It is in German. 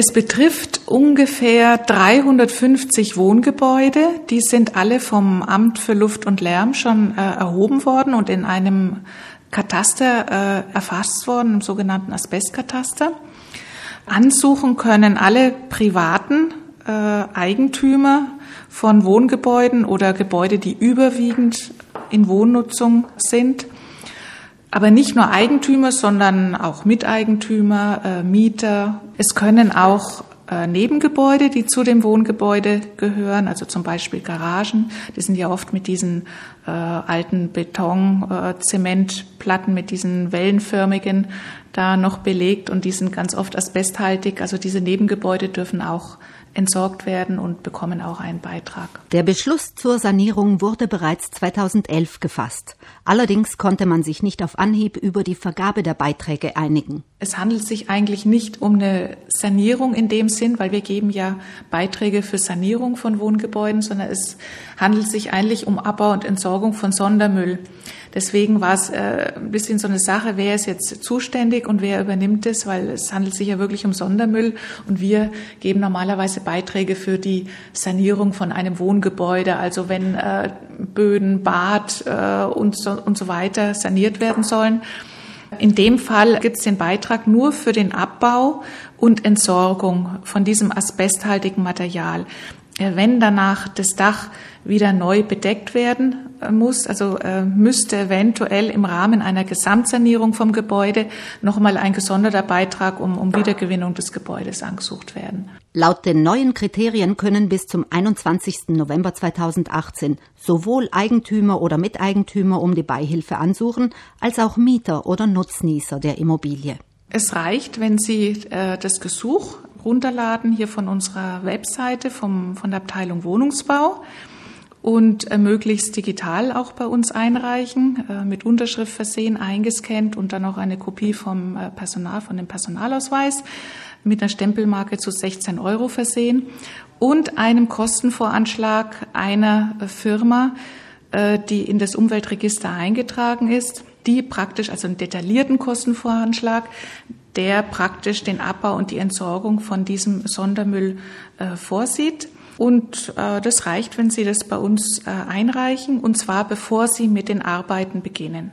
Es betrifft ungefähr 350 Wohngebäude. Die sind alle vom Amt für Luft und Lärm schon äh, erhoben worden und in einem Kataster äh, erfasst worden, im sogenannten Asbestkataster. Ansuchen können alle privaten äh, Eigentümer von Wohngebäuden oder Gebäude, die überwiegend in Wohnnutzung sind. Aber nicht nur Eigentümer, sondern auch Miteigentümer, äh, Mieter. Es können auch äh, Nebengebäude, die zu dem Wohngebäude gehören, also zum Beispiel Garagen. Die sind ja oft mit diesen äh, alten Beton, äh, mit diesen wellenförmigen da noch belegt und die sind ganz oft asbesthaltig. Also diese Nebengebäude dürfen auch entsorgt werden und bekommen auch einen Beitrag. Der Beschluss zur Sanierung wurde bereits 2011 gefasst. Allerdings konnte man sich nicht auf Anhieb über die Vergabe der Beiträge einigen. Es handelt sich eigentlich nicht um eine Sanierung in dem Sinn, weil wir geben ja Beiträge für Sanierung von Wohngebäuden, sondern es handelt sich eigentlich um Abbau und Entsorgung von Sondermüll. Deswegen war es äh, ein bisschen so eine Sache, wer ist jetzt zuständig und wer übernimmt es, weil es handelt sich ja wirklich um Sondermüll und wir geben normalerweise Beiträge für die Sanierung von einem Wohngebäude, also wenn äh, Böden, Bad äh, und, so, und so weiter saniert werden sollen. In dem Fall gibt es den Beitrag nur für den Abbau und Entsorgung von diesem asbesthaltigen Material. Wenn danach das Dach wieder neu bedeckt werden äh, muss, also äh, müsste eventuell im Rahmen einer Gesamtsanierung vom Gebäude nochmal ein gesonderter Beitrag um, um Wiedergewinnung des Gebäudes angesucht werden. Laut den neuen Kriterien können bis zum 21. November 2018 sowohl Eigentümer oder Miteigentümer um die Beihilfe ansuchen, als auch Mieter oder Nutznießer der Immobilie. Es reicht, wenn Sie äh, das Gesuch runterladen hier von unserer Webseite vom, von der Abteilung Wohnungsbau und äh, möglichst digital auch bei uns einreichen, äh, mit Unterschrift versehen, eingescannt und dann auch eine Kopie vom äh, Personal, von dem Personalausweis mit einer Stempelmarke zu 16 Euro versehen und einem Kostenvoranschlag einer Firma, äh, die in das Umweltregister eingetragen ist, die praktisch, also einen detaillierten Kostenvoranschlag, der praktisch den Abbau und die Entsorgung von diesem Sondermüll äh, vorsieht. Und äh, das reicht, wenn Sie das bei uns äh, einreichen, und zwar bevor Sie mit den Arbeiten beginnen.